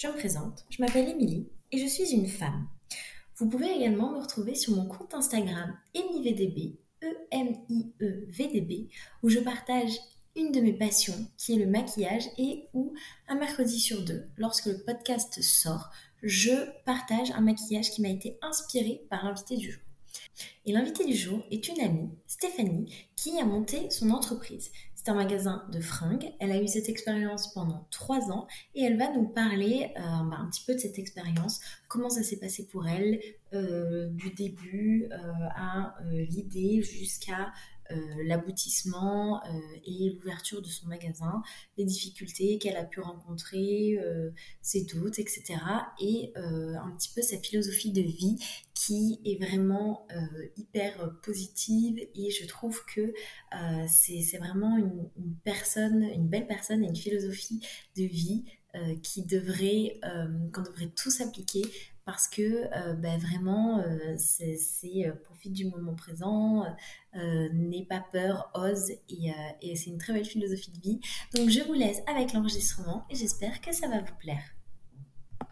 je me présente, je m'appelle Émilie et je suis une femme. Vous pouvez également me retrouver sur mon compte Instagram EmiVDB, E-M-I-E-V-D-B, où je partage une de mes passions qui est le maquillage et où un mercredi sur deux, lorsque le podcast sort, je partage un maquillage qui m'a été inspiré par l'invité du jour. Et l'invité du jour est une amie, Stéphanie, qui a monté son entreprise. C'est un magasin de fringues. Elle a eu cette expérience pendant trois ans et elle va nous parler euh, bah, un petit peu de cette expérience, comment ça s'est passé pour elle, euh, du début euh, à l'idée jusqu'à l'aboutissement et l'ouverture de son magasin, les difficultés qu'elle a pu rencontrer, ses doutes, etc. Et un petit peu sa philosophie de vie qui est vraiment hyper positive et je trouve que c'est vraiment une, personne, une belle personne et une philosophie de vie qui devrait, qu'on devrait tous appliquer parce que ben vraiment, c'est profite du moment présent, n'aie pas peur, ose, et, et c'est une très belle philosophie de vie. Donc je vous laisse avec l'enregistrement et j'espère que ça va vous plaire.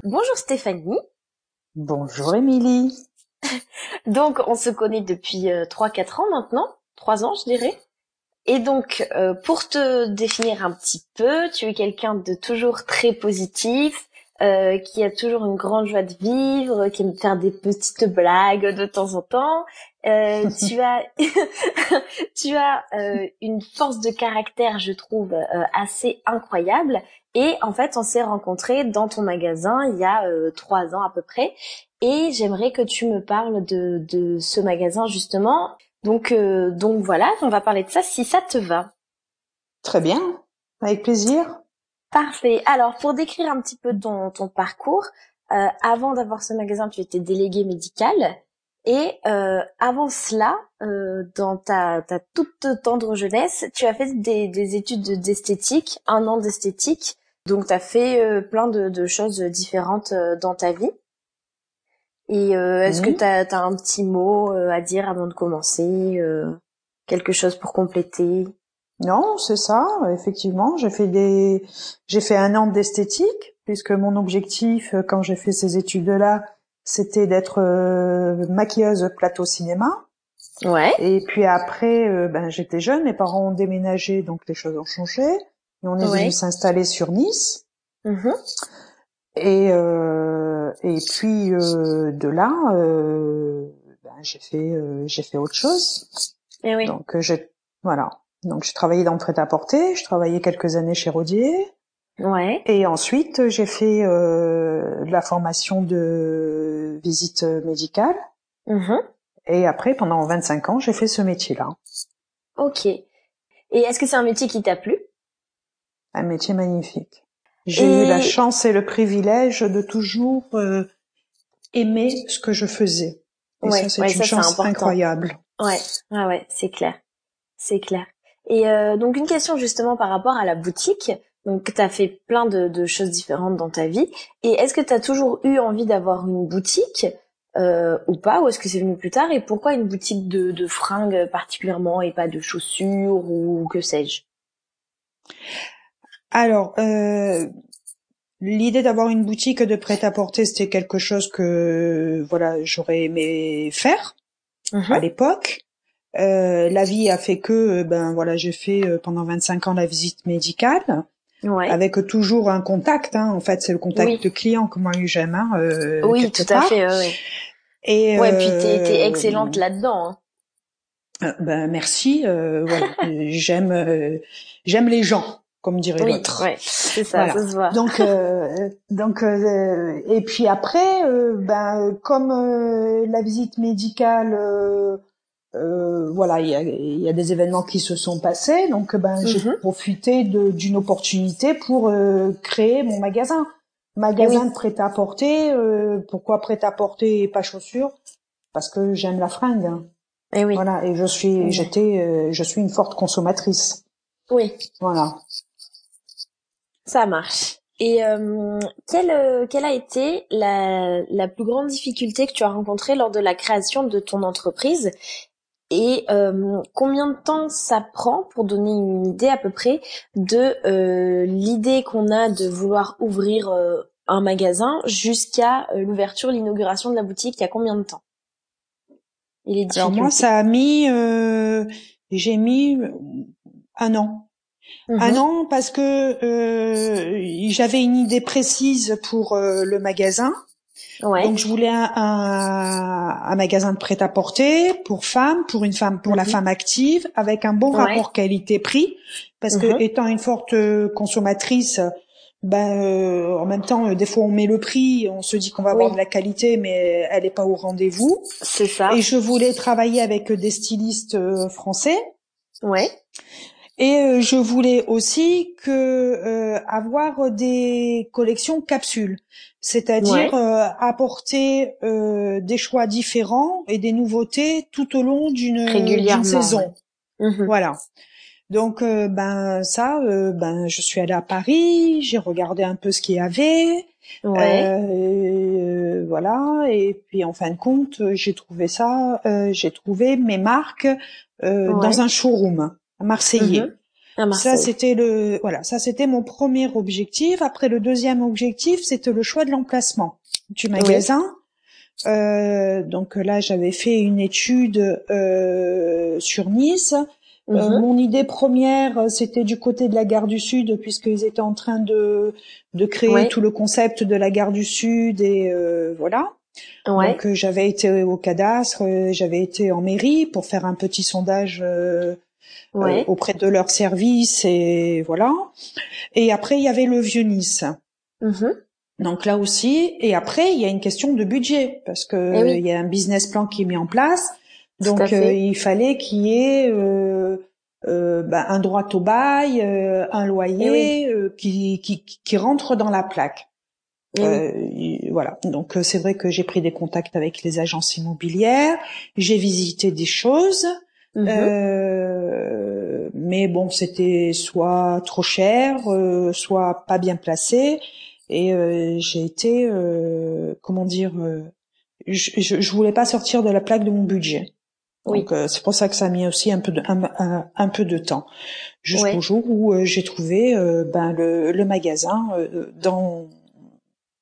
Bonjour Stéphanie. Bonjour Émilie. donc on se connaît depuis 3-4 ans maintenant, 3 ans je dirais. Et donc, pour te définir un petit peu, tu es quelqu'un de toujours très positif, euh, qui a toujours une grande joie de vivre, qui aime faire des petites blagues de temps en temps. Euh, tu as, tu as euh, une force de caractère, je trouve, euh, assez incroyable. Et en fait, on s'est rencontrés dans ton magasin il y a trois ans à peu près. Et j'aimerais que tu me parles de, de ce magasin justement. Donc, donc voilà, on va parler de ça si ça te va. Très bien, avec plaisir. Parfait. Alors, pour décrire un petit peu ton, ton parcours, euh, avant d'avoir ce magasin, tu étais délégué médical. Et euh, avant cela, euh, dans ta, ta, toute tendre jeunesse, tu as fait des, des études d'esthétique, un an d'esthétique. Donc, tu as fait euh, plein de, de, choses différentes euh, dans ta vie. Et euh, est-ce que tu as, as, un petit mot à dire avant de commencer Quelque chose pour compléter? Non, c'est ça, effectivement. J'ai fait des, j'ai fait un an d'esthétique, puisque mon objectif, euh, quand j'ai fait ces études-là, c'était d'être euh, maquilleuse plateau cinéma. Ouais. Et puis après, euh, ben j'étais jeune, mes parents ont déménagé, donc les choses ont changé. Et on est venu s'installer sur Nice. Mm-hmm. Et et puis de là, ben, j'ai fait j'ai fait autre chose. Et eh oui. Donc j'ai voilà. Donc j'ai travaillé dans le prêt-à-porter, je travaillais quelques années chez Rodier. Ouais. Et ensuite j'ai fait euh, la formation de visite médicale. Mm-hmm. Et après, pendant 25 ans, j'ai fait ce métier-là. Ok. Et est-ce que c'est un métier qui t'a plu? Un métier magnifique. J'ai eu la chance et le privilège de toujours euh, aimer ce que je faisais. Et ça, c'est une chance incroyable. Ouais, ouais, ouais, c'est clair. C'est clair. Et euh, donc une question justement par rapport à la boutique. Donc tu as fait plein de, de, choses différentes dans ta vie. Et est-ce que tu as toujours eu envie d'avoir une boutique euh, ou pas? Ou est-ce que c'est venu plus tard? Et pourquoi une boutique de, de fringues particulièrement et pas de chaussures ou que sais-je? Alors, euh, l'idée d'avoir une boutique de prêt-à-porter, c'était quelque chose que voilà j'aurais aimé faire mmh à l'époque. Euh, la vie a fait que, euh, ben voilà, j'ai fait euh, pendant 25 ans la visite médicale. Ouais. Avec toujours un contact, hein. en fait, c'est le contact de client que moi j'aime. Hein, euh, oui, tout à fait. Ouais. Et ouais, puis t'es, t'es excellente là-dedans. Hein. ben merci. voilà, j'aime, j'aime les gens, comme dirait oui, l'autre. Ouais, c'est ça, ça se voit. Donc, donc, et puis après, ben comme la visite médicale euh, voilà, il y a, y a, des événements qui se sont passés, donc ben j'ai mhm. profité d'une opportunité pour euh, créer mon magasin, magasin de prêt-à-porter. Euh, pourquoi prêt-à-porter et pas chaussures? Parce que j'aime la fringue. Hein. Et eh oui. Voilà, et je suis, j'étais, euh, je suis une forte consommatrice. Oui. Voilà. Ça marche. Et euh, quelle, quelle a été la, la plus grande difficulté que tu as rencontrée lors de la création de ton entreprise? Et euh, combien de temps ça prend pour donner une idée à peu près de euh, l'idée qu'on a de vouloir ouvrir euh, un magasin jusqu'à l'ouverture, l'inauguration de la boutique, il y a combien de temps? Il est Alors moi, ça a mis, j'ai mis un an. Un mhm. an parce que j'avais une idée précise pour le magasin. Donc je voulais un, un, magasin de prêt-à-porter pour femmes, pour une femme, pour la mhm. femme active, avec un bon rapport qualité-prix, parce que mhm. étant une forte euh, consommatrice, ben euh, en même temps, euh, des fois on met le prix, on se dit qu'on va avoir de la qualité, mais elle n'est pas au rendez-vous. C'est ça. Et je voulais travailler avec des stylistes français. Ouais. Et je voulais aussi que avoir des collections capsules. C'est-à-dire euh, apporter euh, des choix différents et des nouveautés tout au long d'une saison. Mhm. Voilà. Donc euh, ben ça, ben je suis allée à Paris, j'ai regardé un peu ce qu'il y avait, voilà, et puis en fin de compte, j'ai trouvé ça, j'ai trouvé mes marques dans un showroom Marseillais. Mhm. Ça c'était le voilà, ça c'était mon premier objectif. Après le deuxième objectif, c'était le choix de l'emplacement du magasin. Euh, donc là, j'avais fait une étude euh, sur Nice. Euh, mhm. mon idée première, c'était du côté de la gare du Sud, puisqu'ils étaient en train de de créer tout le concept de la gare du Sud et euh, voilà. Ouais. Donc j'avais été au cadastre, j'avais été en mairie pour faire un petit sondage euh, auprès de leur service et voilà. Et après il y avait le vieux Nice. Mm-hmm. Donc là aussi, et après il y a une question de budget parce que eh il y a un business plan qui est mis en place. Donc euh, il fallait qu'il y ait euh, euh, bah, un droit au bail, euh, un loyer eh qui, qui, qui rentre dans la plaque. Eh voilà. Donc c'est vrai que j'ai pris des contacts avec les agences immobilières, j'ai visité des choses. Mm-hmm. Euh, mais bon, c'était soit trop cher, euh, soit pas bien placé, et euh, j'ai été, comment dire, je, je, voulais pas sortir de la plaque de mon budget. Donc c'est pour ça que ça a mis aussi un peu de un, un, peu de temps jusqu'au jour où j'ai trouvé ben le, le magasin dans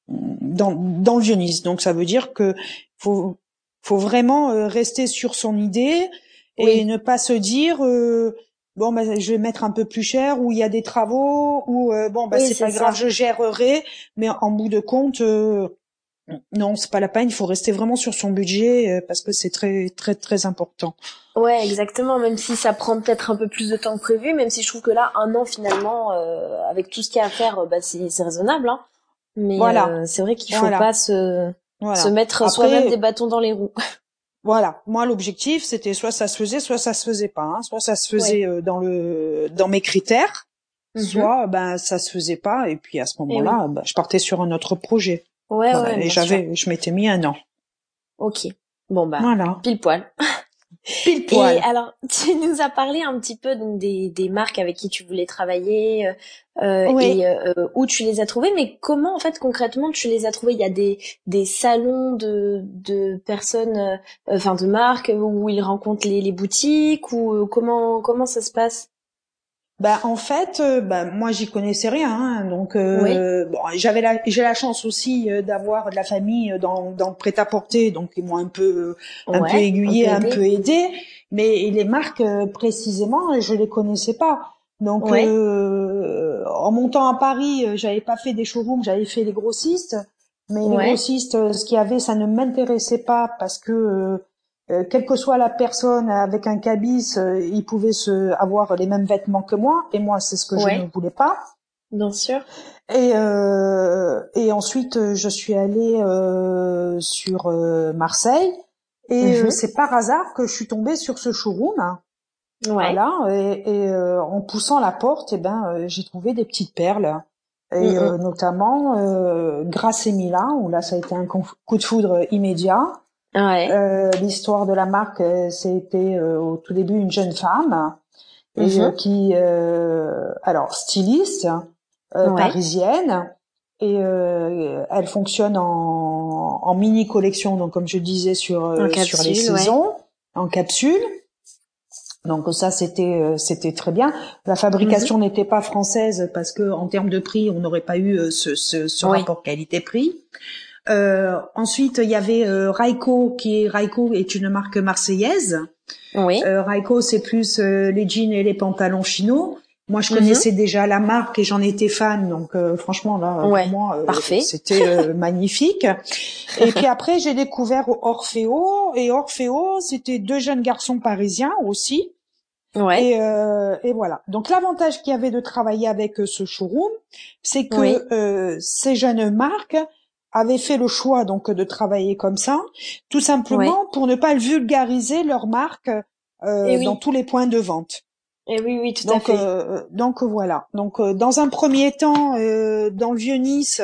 dans dans le Vieux-Nice. Donc ça veut dire que faut faut vraiment rester sur son idée, et ne pas se dire euh, bon bah, je vais mettre un peu plus cher ou il y a des travaux ou euh, bon bah c'est pas grave je gérerai. Mais en bout de compte euh, non c'est pas la peine il faut rester vraiment sur son budget euh, parce que c'est très très très important. Ouais exactement même si ça prend peut-être un peu plus de temps que prévu même si je trouve que là un an finalement avec tout ce qu'il y a à faire bah c'est raisonnable hein. Mais voilà. c'est vrai qu'il faut pas se se mettre soi-même des bâtons dans les roues Voilà, moi l'objectif c'était soit ça se faisait, soit ça se faisait pas. Hein. Soit ça se faisait euh, dans le dans mes critères, mhm. soit ben ça se faisait pas et puis à ce moment-là, ben, je partais sur un autre projet. Ouais, ouais. Et j'avais, je m'étais mis un an. Ok. Bon bah, voilà. pile poil. Pile poil. Et alors, tu nous as parlé un petit peu donc, des, des marques avec qui tu voulais travailler euh, et euh, où tu les as trouvées, mais comment en fait concrètement tu les as trouvées? Il y a des, des salons de, de personnes, euh, enfin de marques où ils rencontrent les, les boutiques ou euh, comment comment ça se passe? Bah en fait, euh, bah, moi j'y connaissais rien, hein, donc euh, bon, j'avais la, j'ai la chance aussi euh, d'avoir de la famille dans, dans le prêt-à-porter, donc ils m'ont un peu un peu aiguillé, un peu aidé, mais les marques précisément, je les connaissais pas. Donc en montant à Paris, j'avais pas fait des showrooms, j'avais fait les grossistes, mais les grossistes, ce qu'il y avait, ça ne m'intéressait pas parce que euh, quelle que soit la personne avec un cabis, euh, il pouvait se avoir les mêmes vêtements que moi, et moi c'est ce que je ne voulais pas. Bien sûr. Et euh, et ensuite je suis allée euh, sur Marseille et mhm. c'est par hasard que je suis tombée sur ce showroom. Ouais. Voilà et, et en poussant la porte, et eh ben j'ai trouvé des petites perles et mhm. notamment grâce Emila où là ça a été un coup de foudre immédiat. Euh, l'histoire de la marque, euh, c'était euh, au tout début une jeune femme et mhm. qui, alors styliste parisienne, et elle fonctionne en, en, mini collection, donc comme je disais sur sur les saisons, en capsule. Donc ça c'était c'était très bien. La fabrication mhm. n'était pas française parce que en termes de prix, on n'aurait pas eu ce, ce, ce rapport qualité-prix. Euh, ensuite, il y avait euh, Raiko, qui est Raiko est une marque marseillaise. Oui. Euh, Raiko, c'est plus euh, les jeans et les pantalons chino. Moi, je connaissais mhm. déjà la marque et j'en étais fan, donc euh, franchement là, pour moi, c'était magnifique. Et puis après, j'ai découvert Orfeo et Orfeo, c'était deux jeunes garçons parisiens aussi. Ouais. Et, euh, et, voilà. Donc l'avantage qu'il y avait de travailler avec ce showroom, c'est que ces jeunes marques avaient fait le choix donc de travailler comme ça, tout simplement pour ne pas vulgariser leur marque euh, eh dans tous les points de vente. Et eh oui, oui, tout donc, à fait. Euh, donc voilà. Donc euh, dans un premier temps, euh, dans le vieux Nice,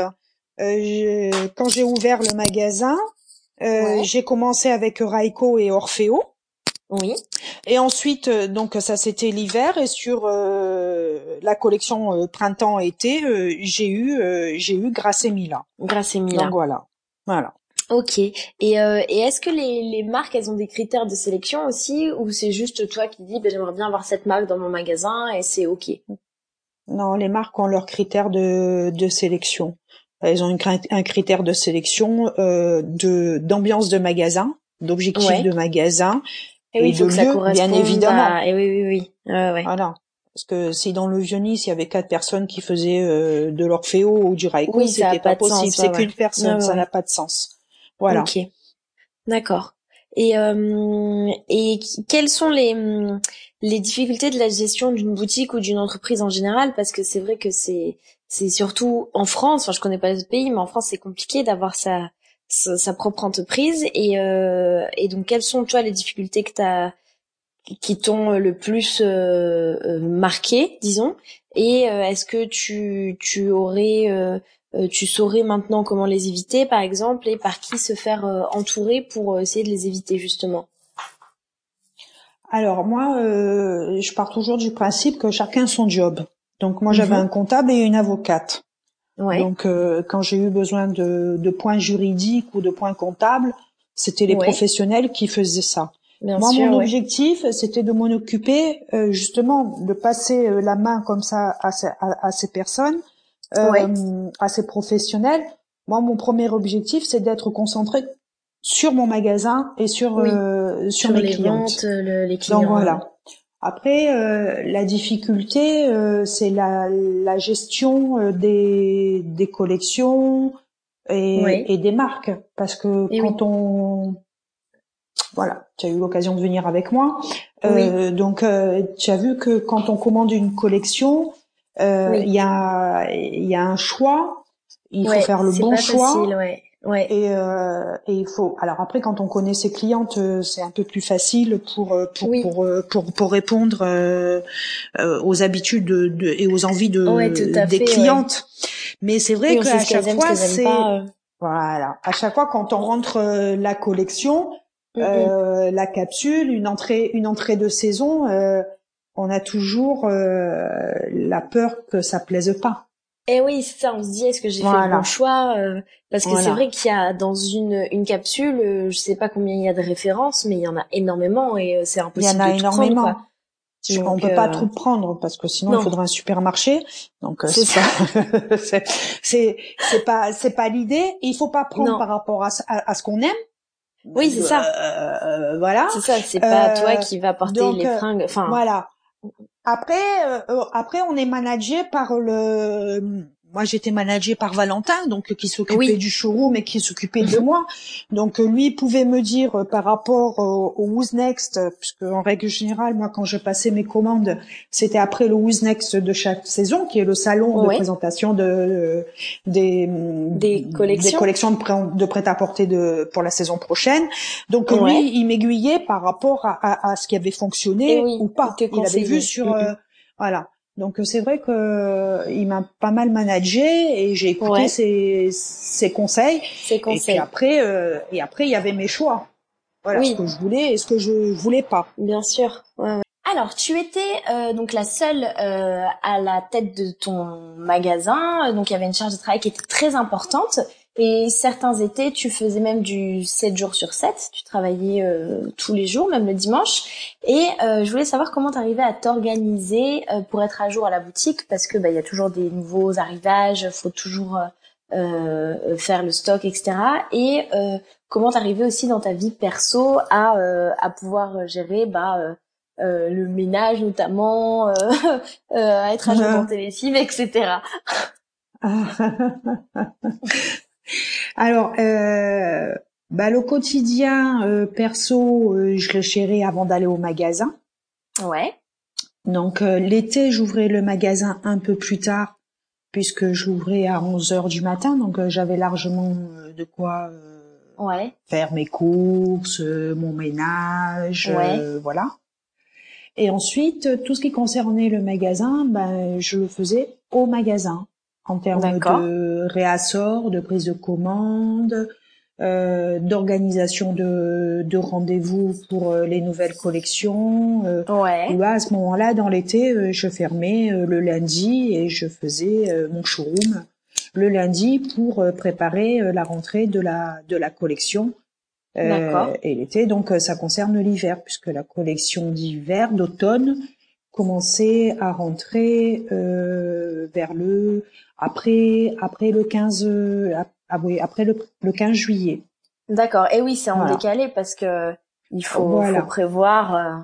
quand j'ai ouvert le magasin, j'ai commencé avec Raiko et Orfeo. Oui. Et ensuite, euh, donc ça c'était l'hiver et sur euh, la collection euh, printemps-été, j'ai eu j'ai eu Grassemila. Grassemila. Donc voilà, voilà. Ok. Et, et est-ce que les, les marques, elles ont des critères de sélection aussi, ou c'est juste toi qui dis, ben, j'aimerais bien avoir cette marque dans mon magasin et c'est ok? Non, les marques ont leurs critères de, de sélection. Elles ont un critère de sélection de d'ambiance de magasin, d'objectif de magasin et, oui, il que bien évidemment. Et oui, oui, oui. Ouais, Voilà. Parce que si dans le vieux Nice, il y avait quatre personnes qui faisaient euh, de l'orphéo ou du raiko, oui, c'était pas, possible. C'est qu'une personne, ça n'a pas de sens. Voilà. Ok. D'accord. Et euh, et quelles sont les les difficultés de la gestion d'une boutique ou d'une entreprise en général? Parce que c'est vrai que c'est c'est surtout en France. Enfin, je connais pas les autres pays, mais en France, c'est compliqué d'avoir sa sa, propre entreprise et, euh, et donc quelles sont toi les difficultés que t'as qui t'ont le plus euh, euh marqué disons? Et euh, est-ce que tu tu aurais euh, tu saurais maintenant comment les éviter par exemple et par qui se faire entourer pour essayer de les éviter justement? Alors moi je pars toujours du principe que chacun son job. Donc moi j'avais mhm. un comptable et une avocate donc, euh, quand j'ai eu besoin de, de, points juridiques ou de points comptables, c'était les professionnels qui faisaient ça. Moi, mon objectif, c'était de m'en occuper, euh, justement, de passer euh, la main comme ça à, à, à ces personnes, à ces professionnels. Moi, mon premier objectif, c'est d'être concentré sur mon magasin et sur sur, mes les clientes. les clients. Donc voilà. Après, euh, la difficulté, euh, c'est la, la, gestion euh, des, des collections et, et, des marques, parce que quand on voilà, tu as eu l'occasion de venir avec moi, donc tu as vu que quand on commande une collection, il y a il y a un choix, il faut faire le bon choix. Facile, Ouais. Et, euh, et il faut. Alors après, quand on connaît ses clientes, euh, c'est un peu plus facile pour euh, pour pour, euh, pour, pour répondre euh, aux habitudes de, et aux envies de des clientes. Mais c'est vrai qu'à chaque fois, c'est voilà. À chaque fois, quand on rentre la collection, la capsule, une entrée une entrée de saison, on a toujours la peur que ça plaise pas. Eh oui, c'est ça. On se dit, est-ce que j'ai fait le bon choix euh, Parce que c'est vrai qu'il y a dans une une capsule, euh, je sais pas combien il y a de références, mais il y en a énormément et euh, c'est impossible. Il y en a énormément. Prendre, quoi. on peut pas tout prendre parce que sinon il faudrait un supermarché. Donc c'est ça. c'est c'est pas c'est pas l'idée. Il faut pas prendre par rapport à, à, ce qu'on aime. Oui, c'est ça. voilà. C'est ça. C'est pas toi qui va porter les fringues. Enfin. Voilà. Après, euh, après, on est managé par le moi j'étais managée par Valentin, donc qui s'occupait du showroom et qui s'occupait de mhm. moi. Donc lui pouvait me dire euh, par rapport au, Who's Next, puisque en règle générale, moi quand je passais mes commandes, c'était après le Who's Next de chaque saison, qui est le salon de présentation de, des, des collections, des collections de, de prêt-à-porter de pour la saison prochaine. Donc lui, il m'aiguillait par rapport à, à, ce qui avait fonctionné ou pas. Il avait vu sur mm, mm. Euh, voilà. Donc euh, c'est vrai que euh, il m'a pas mal managé et j'ai écouté ses, ses, conseils. Ses conseils. Et puis après, euh, et après il y avait mes choix. Voilà ce que je voulais et ce que je voulais pas. Bien sûr. Ouais, Alors, tu étais donc la seule à la tête de ton magasin, donc il y avait une charge de travail qui était très importante. Et certains étés, tu faisais même du 7 jours sur 7. Tu travaillais euh, tous les jours, même le dimanche. Et euh, je voulais savoir comment tu arrivais à t'organiser euh, pour être à jour à la boutique, parce que bah, il y a toujours des nouveaux arrivages, faut toujours faire le stock, etc. Et comment t'arrivais aussi dans ta vie perso à, à pouvoir gérer bah, le ménage notamment, à être à jour dans tes lessives, etc. Alors, euh, bah, le quotidien euh, perso, euh, je le gérais avant d'aller au magasin. Ouais. Donc l'été, j'ouvrais le magasin un peu plus tard puisque j'ouvrais à 11 heures du matin, donc j'avais largement de quoi ouais. faire mes courses, mon ménage, voilà. Et ensuite, tout ce qui concernait le magasin, ben, je le faisais au magasin en termes de réassort, de prise de commande, euh, d'organisation de, de rendez-vous pour euh, les nouvelles collections. Euh, ouais. à ce moment-là, dans l'été, euh, je fermais le lundi et je faisais mon showroom le lundi pour préparer la rentrée de la de la collection. et l'été, donc ça concerne l'hiver puisque la collection d'hiver, d'automne, commençait à rentrer vers le après après le 15 ah oui, après le, le 15 juillet. D'accord. Et oui, c'est en décalé parce que il faut, faut prévoir. Euh...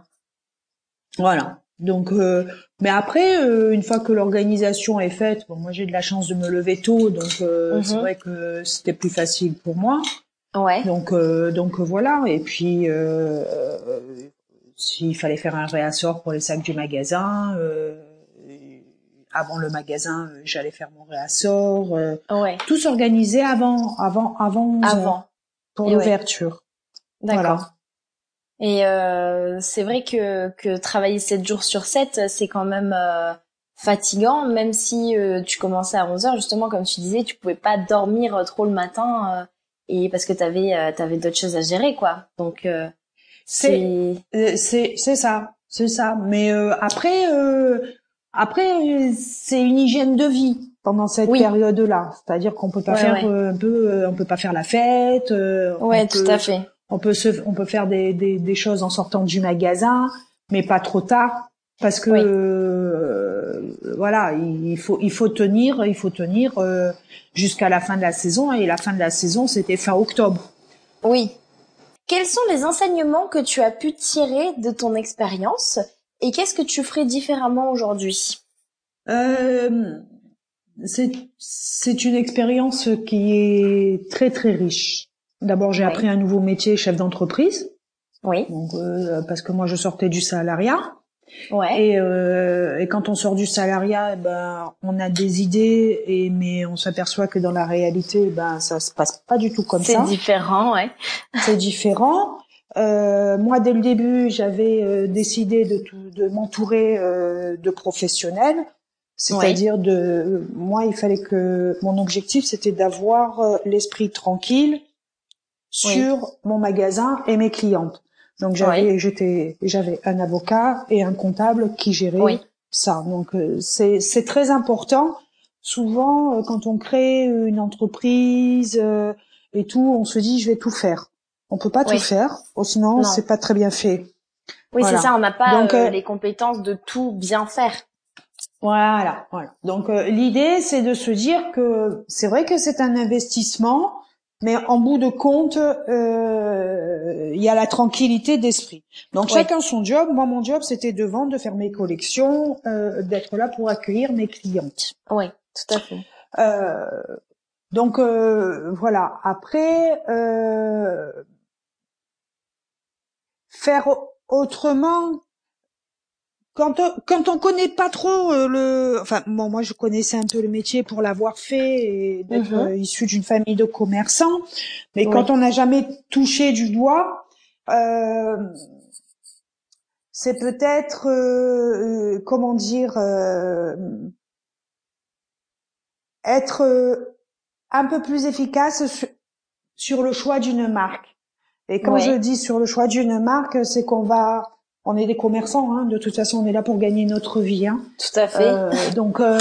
Voilà. Donc, euh, mais après, euh, une fois que l'organisation est faite, bon, moi j'ai de la chance de me lever tôt, donc euh, c'est mhm. vrai que c'était plus facile pour moi. Ouais. Donc, donc voilà. Et puis, s'il fallait faire un réassort pour les sacs du magasin, avant le magasin, euh, j'allais faire mon réassort. Euh, ouais. Tout s'organisait avant, avant, avant, avant. pour l'ouverture. D'accord. Et euh, c'est vrai que, que travailler 7 jours sur 7, c'est quand même euh, fatigant, même si euh, tu commençais à 11 heures, justement, comme tu disais, tu pouvais pas dormir trop le matin, et parce que tu avais, avais d'autres choses à gérer, quoi. Donc, c'est c'est c'est ça, c'est ça. Mais après, après, c'est une hygiène de vie pendant cette période-là. C'est-à-dire qu'on peut pas faire euh, un peu, euh, on peut pas faire la fête. Euh, ouais, tout à fait. On peut se, on peut faire des, des, des, choses en sortant du magasin, mais pas trop tard, parce que voilà, il faut, il faut tenir, il faut tenir jusqu'à la fin de la saison. Et la fin de la saison, c'était fin octobre. Oui. Quels sont les enseignements que tu as pu tirer de ton expérience et qu'est-ce que tu ferais différemment aujourd'hui? Euh, C'est une expérience qui est très très riche. D'abord, j'ai appris un nouveau métier, chef d'entreprise. Oui. Donc, euh, parce que moi, je sortais du salariat. Ouais. Et, euh, et quand on sort du salariat, eh ben, on a des idées, et mais on s'aperçoit que dans la réalité, eh ben, ça se passe pas du tout comme ça. C'est différent, ouais. C'est différent. Euh, moi, dès le début, j'avais euh, décidé de, de m'entourer euh, de professionnels, c'est-à-dire de moi, il fallait que mon objectif, c'était d'avoir euh, l'esprit tranquille sur mon magasin et mes clientes. Donc j'avais, j'étais, j'avais un avocat et un comptable qui géraient ça. Donc c'est c'est très important. Souvent, quand on crée une entreprise et tout, on se dit je vais tout faire. On peut pas tout faire, sinon c'est pas très bien fait. Oui, c'est ça, on n'a pas Donc, euh, euh, les compétences de tout bien faire. Voilà, voilà. Donc euh, l'idée c'est de se dire que c'est vrai que c'est un investissement, mais en bout de compte, il y a la tranquillité d'esprit. Donc chacun son job. Moi, mon job, c'était de vendre, de faire mes collections, d'être là pour accueillir mes clientes. Oui, tout à fait. donc voilà. Après, faire autrement quand on, quand on connaît pas trop euh, le enfin bon moi je connaissais un peu le métier pour l'avoir fait et d'être mhm. euh, issu d'une famille de commerçants mais quand on n'a jamais touché du doigt euh, c'est peut-être euh, comment dire être un peu plus efficace sur le choix d'une marque. Et quand je dis sur le choix d'une marque, c'est qu'on va, on est des commerçants, hein, de toute façon, on est là pour gagner notre vie. Hein. Tout à fait. Euh, donc euh,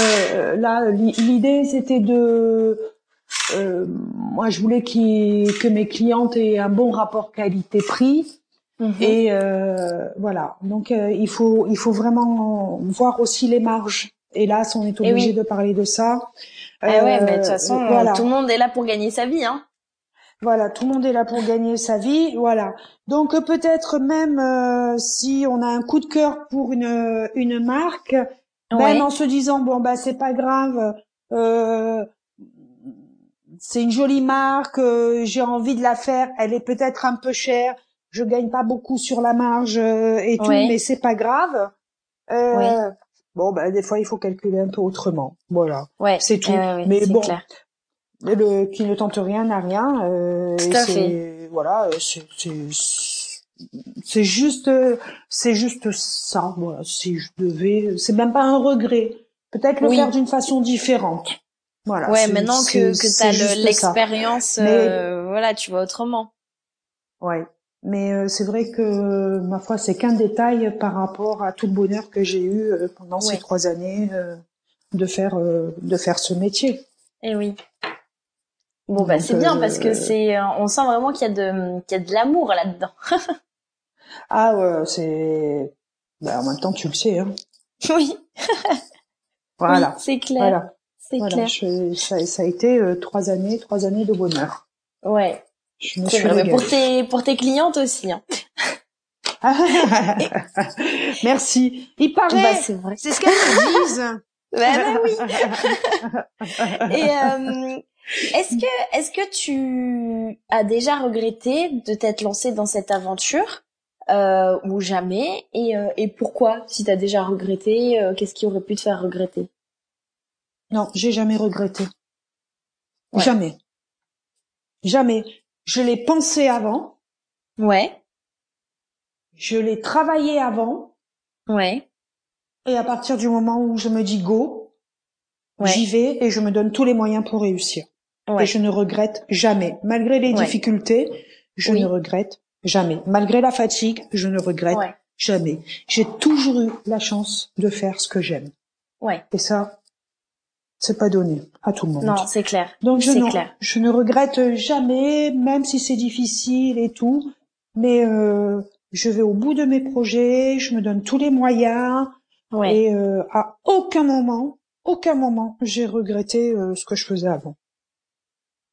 là, l'idée, c'était de euh, moi, je voulais que mes clientes aient un bon rapport qualité-prix. Mhm. Et euh, voilà. Donc euh, il faut il faut vraiment voir aussi les marges. Hélas, on est eh obligé de parler de ça. Eh ouais, mais de toute façon, voilà. tout le monde est là pour gagner sa vie, hein. Voilà, tout le monde est là pour gagner sa vie, voilà. Donc peut-être même si on a un coup de cœur pour une une marque, même en se disant bon bah c'est pas grave, euh, c'est une jolie marque, euh, j'ai envie de la faire, elle est peut-être un peu chère, je gagne pas beaucoup sur la marge euh, et tout, mais c'est pas grave. Euh, Bon, bah, des fois, il faut calculer un peu autrement. Voilà. Ouais. C'est tout. mais bon, clair. Le qui ne tente rien n'a rien. Euh, tout à fait. Voilà, c'est c'est juste c'est juste ça. Voilà, si je devais, c'est même pas un regret. Peut-être le faire d'une façon différente. Voilà. Ouais, maintenant que que t'as l'expérience, euh, voilà, tu vois autrement. Ouais. Mais euh, c'est vrai que ma foi, c'est qu'un détail par rapport à tout le bonheur que j'ai eu euh, pendant ces trois années de faire de faire ce métier. Eh oui. Bon bah c'est bien parce que c'est on sent vraiment qu'il y a de qu'il y a de l'amour là-dedans. ah ouais, c'est bah, en même temps tu le sais hein. Oui. voilà. c'est clair. Voilà. C'est clair. ça, ça, a été euh, trois années, trois années de bonheur. Ouais. Je me suis vrai, mais pour tes pour tes clientes aussi. Hein. Merci. Il paraît. Bah, c'est vrai. C'est ce qu'elles disent. bah, oui. Et euh, est-ce que est-ce que tu as déjà regretté de t'être lancé dans cette aventure euh, ou jamais et, euh, et pourquoi si tu as déjà regretté euh, qu'est-ce qui aurait pu te faire regretter? Non, j'ai jamais regretté. Jamais. Jamais. Je l'ai pensé avant. Ouais. Je l'ai travaillé avant. Ouais. Et à partir du moment où je me dis go, j'y vais et je me donne tous les moyens pour réussir. Ouais. Et je ne regrette jamais. Malgré les difficultés, je ne regrette jamais. Malgré la fatigue, je ne regrette jamais. J'ai toujours eu la chance de faire ce que j'aime. Ouais. Et ça, c'est pas donné à tout le monde. Non, c'est clair. Donc je, je ne regrette jamais, même si c'est difficile et tout, mais euh, je vais au bout de mes projets, je me donne tous les moyens ouais. et euh, à aucun moment, aucun moment, j'ai regretté euh, ce que je faisais avant.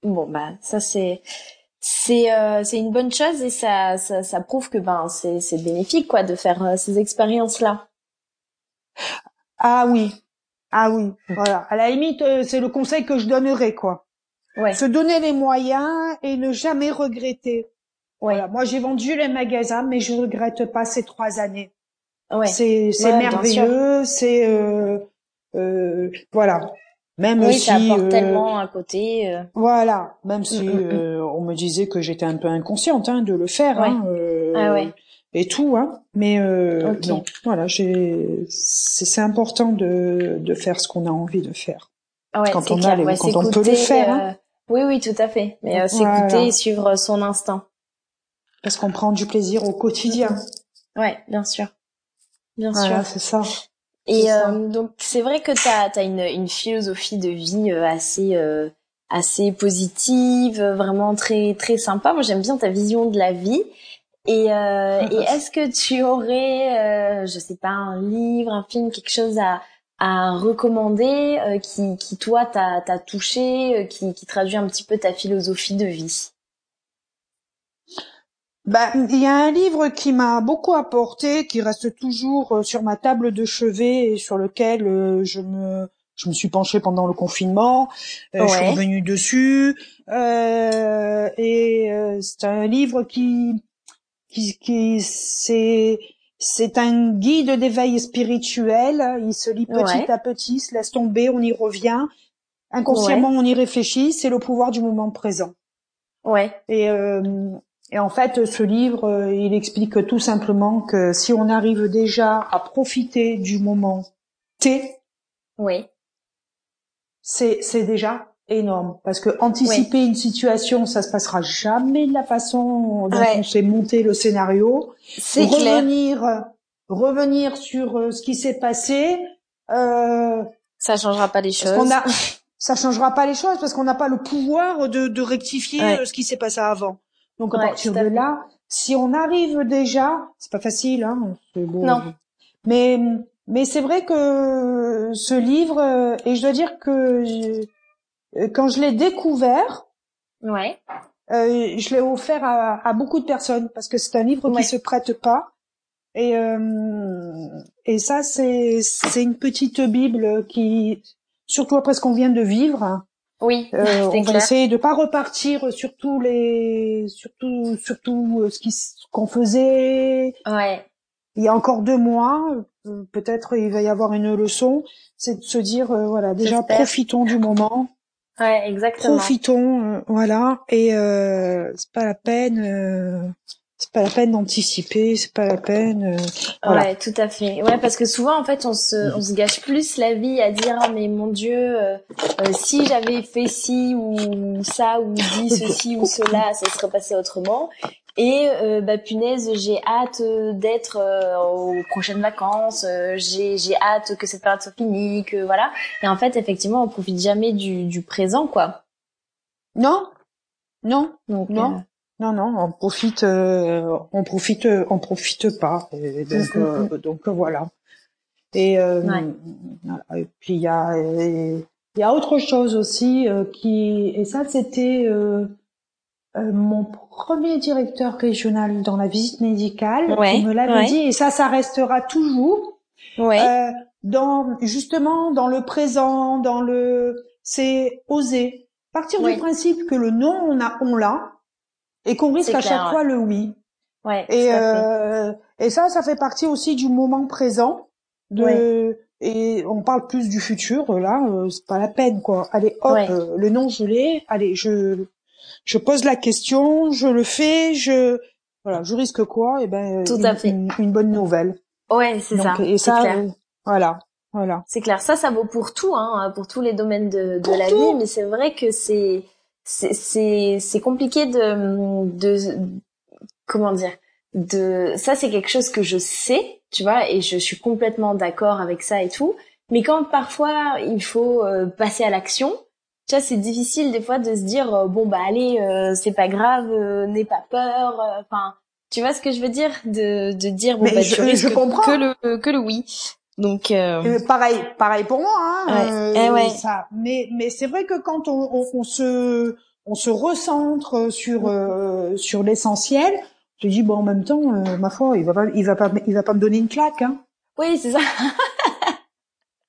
Bon bah ça c'est c'est euh, c'est une bonne chose et ça ça, ça prouve que ben c'est c'est bénéfique quoi de faire euh, ces expériences là. Ah oui, ah oui, voilà. À la limite, euh, c'est le conseil que je donnerais, quoi. Ouais. Se donner les moyens et ne jamais regretter. Voilà. Moi, j'ai vendu les magasins, mais je regrette pas ces trois années. Ouais. C'est c'est merveilleux, c'est euh, euh, voilà. Même oui, si ça apporte tellement à côté. Voilà, même si mm, mm, mm. on me disait que j'étais un peu inconsciente hein, de le faire. Hein, ah ouais et tout, hein. Mais euh, non, voilà, j'ai, c'est important de, de faire ce qu'on a envie de faire. Ah ouais, quand on a les, quand on peut le faire. Hein. Euh, oui, oui, tout à fait. Mais euh, s'écouter et suivre son instinct. Parce qu'on prend du plaisir au quotidien. Ouais, bien sûr, bien voilà, sûr. c'est ça. Et euh, donc c'est vrai que t'as as une, une philosophie de vie euh, assez assez positive, vraiment très très sympa. Moi j'aime bien ta vision de la vie. Et, euh, et est-ce que tu aurais, euh, je sais pas, un livre, un film, quelque chose à, à recommander euh, qui, qui toi t'a touché, euh, qui, qui traduit un petit peu ta philosophie de vie? Bah, il y a un livre qui m'a beaucoup apporté, qui reste toujours euh, sur ma table de chevet et sur lequel je me je me suis penchée pendant le confinement. Je suis revenue dessus et c'est un livre qui qui, c'est c'est un guide d'éveil spirituel. Il se lit petit à petit, se laisse tomber, on y revient. Inconsciemment, on y réfléchit. C'est le pouvoir du moment présent. Ouais. Et, euh, et en fait, ce livre, euh, il explique tout simplement que si on arrive déjà à profiter du moment T, oui. c'est c'est déjà énorme parce que anticiper une situation, ça se passera jamais de la façon dont on s'est monté le scénario. C'est revenir, revenir sur euh, ce qui s'est passé. Euh, ça changera pas les choses. A, ça changera pas les choses parce qu'on n'a pas le pouvoir de, de rectifier Ouais. ce qui s'est passé avant. Donc à Ouais, partir de là, si on arrive déjà, c'est pas facile, hein. bon. Non. Mais mais c'est vrai que ce livre euh, et je dois dire que je- euh, quand je l'ai découvert, Ouais. euh, je l'ai offert à, à beaucoup de personnes parce que c'est un livre Ouais. qui se prête pas. Et euh, et ça c'est c'est une petite bible qui surtout après ce qu'on vient de vivre. Oui, Euh, on va essayer de pas repartir sur tous les, surtout, surtout euh, ce qui, qu'on faisait Ouais. il y a encore deux mois. Euh, Peut-être il va y avoir une leçon, c'est de se dire euh, voilà déjà profitons du moment, Ouais, exactement. profitons euh, voilà et euh, c'est pas la peine, euh, pas la peine d'anticiper, c'est pas la peine. euh, voilà. Ouais, tout à fait. Ouais, parce que souvent, en fait, on se, on se gâche plus la vie à dire, Ah, mais mon Dieu, euh, euh, si j'avais fait ci ou ça ou dit ceci ou cela, ça serait passé autrement. Et euh, bah punaise, j'ai hâte d'être euh, aux prochaines vacances. euh, j'ai j'ai hâte que cette période soit finie, que voilà. Et en fait, effectivement, on profite jamais du, du présent, quoi. Non, non, Donc Non. Euh, Non, non, on profite, euh, on profite, on profite pas. Et donc, mm, euh, donc euh, voilà. Et, euh, Ouais. voilà. et puis il y a, il y a autre chose aussi euh, qui, et ça c'était euh, euh, mon premier directeur régional dans la visite médicale Ouais, qui me l'avait ouais. dit, et ça, ça restera toujours. ouais, Euh, dans justement dans le présent, dans le, c'est oser partir du principe que le non on a, on l'a, et qu'on risque à clair, chaque ouais. fois le oui. ouais. Et euh, et ça, ça fait partie aussi du moment présent. De et on parle plus du futur. Là, euh, c'est pas la peine quoi. Allez, hop, Ouais. euh, le nom je l'ai. Allez, je je pose la question, je le fais, je voilà, je risque quoi? Et ben Tout une, à fait. une, une bonne nouvelle. Ouais, c'est ça. Et c'est ça, clair. euh, voilà, voilà. C'est clair, ça, ça vaut pour tout, hein, pour tous les domaines de, de la tout. vie, mais c'est vrai que c'est c'est c'est c'est compliqué de de comment dire de ça c'est quelque chose que je sais, tu vois, et je suis complètement d'accord avec ça et tout. Mais quand parfois il faut euh, passer à l'action, tu vois, c'est difficile des fois de se dire euh, bon bah allez, euh, c'est pas grave, euh, n'aie pas peur. euh, Enfin, tu vois ce que je veux dire? De de dire bon Mais bah je- tu je comprends. que le que le oui. Donc euh, pareil, pareil pour moi. Hein, Ouais. euh, Eh ouais. ça. Mais mais c'est vrai que quand on, on, on se on se recentre sur euh, sur l'essentiel, je dis bon en même temps, euh, ma foi, il va pas il va pas il va pas me donner une claque. Hein. oui, c'est ça.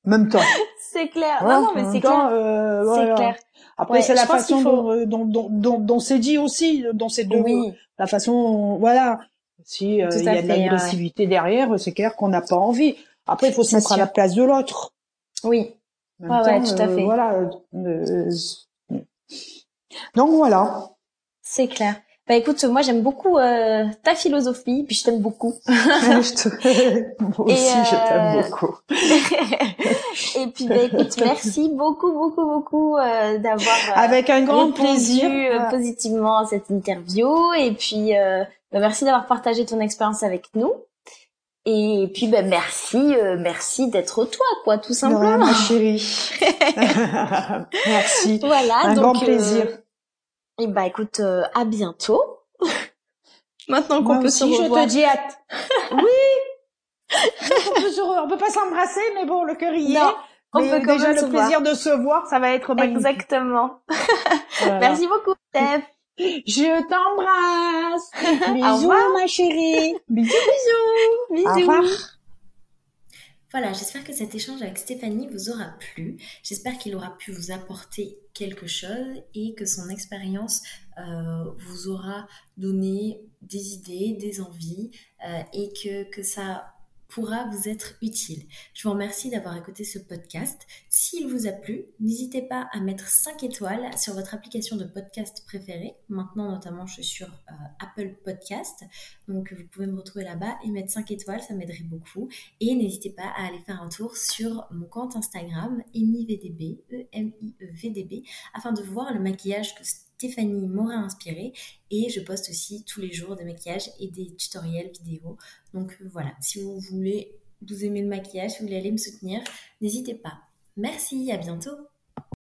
Même temps. C'est clair. Voilà, non, non, mais c'est clair. euh, C'est voilà. clair. Après Ouais, c'est la façon faut- dont, euh, dont dont dont dont c'est dit aussi dans ces deux Oui, la façon voilà si euh, il y a de ouais. l'agressivité derrière, c'est clair qu'on n'a pas envie. Après il faut se mettre à la place de l'autre. oui. En même Ouais, temps, tout à euh, fait. Voilà. euh, donc voilà. C'est clair. Bah écoute, moi j'aime beaucoup euh, ta philosophie, puis je t'aime beaucoup. Je te- Moi aussi, je t'aime euh, beaucoup. Et puis bah écoute, merci beaucoup, beaucoup, beaucoup euh, d'avoir Avec un grand plaisir. euh, Voilà. positivement à cette interview. Et puis euh, bah, merci d'avoir partagé ton expérience avec nous. Et puis bah, merci, euh, merci d'être toi, quoi, tout simplement. ma chérie. Merci. Voilà, Un donc grand plaisir. et bah écoute, euh, à bientôt. Maintenant qu'on peut se aussi, je revoir. te dis hâte. Oui. on, peut se re- on peut pas s'embrasser, mais bon, le cœur y est. On Mais peut déjà le plaisir de se voir, ça va être voir. magnifique. Exactement. Voilà. Merci beaucoup, Steph. Je t'embrasse. Au Bisous, revoir. ma chérie. Bisous. Bisous. Au revoir. Voilà, j'espère que cet échange avec Stéphanie vous aura plu. J'espère qu'il aura pu vous apporter quelque chose et que son expérience euh, vous aura donné des idées, des envies euh, et que, que ça pourra vous être utile. Je vous remercie d'avoir écouté ce podcast. S'il vous a plu, n'hésitez pas à mettre 5 étoiles sur votre application de podcast préférée. Maintenant, notamment, je suis sur euh, Apple Podcast. Donc, vous pouvez me retrouver là-bas et mettre 5 étoiles, ça m'aiderait beaucoup. Et n'hésitez pas à aller faire un tour sur mon compte Instagram, EmiVDB, E-M-I-E-V-D-B, afin de voir le maquillage que Stéphanie m'aura inspiré. Et je poste aussi tous les jours des maquillages et des tutoriels vidéo. Donc euh, voilà, si vous voulez, vous aimez le maquillage, si vous voulez aller me soutenir, n'hésitez pas. Merci, à bientôt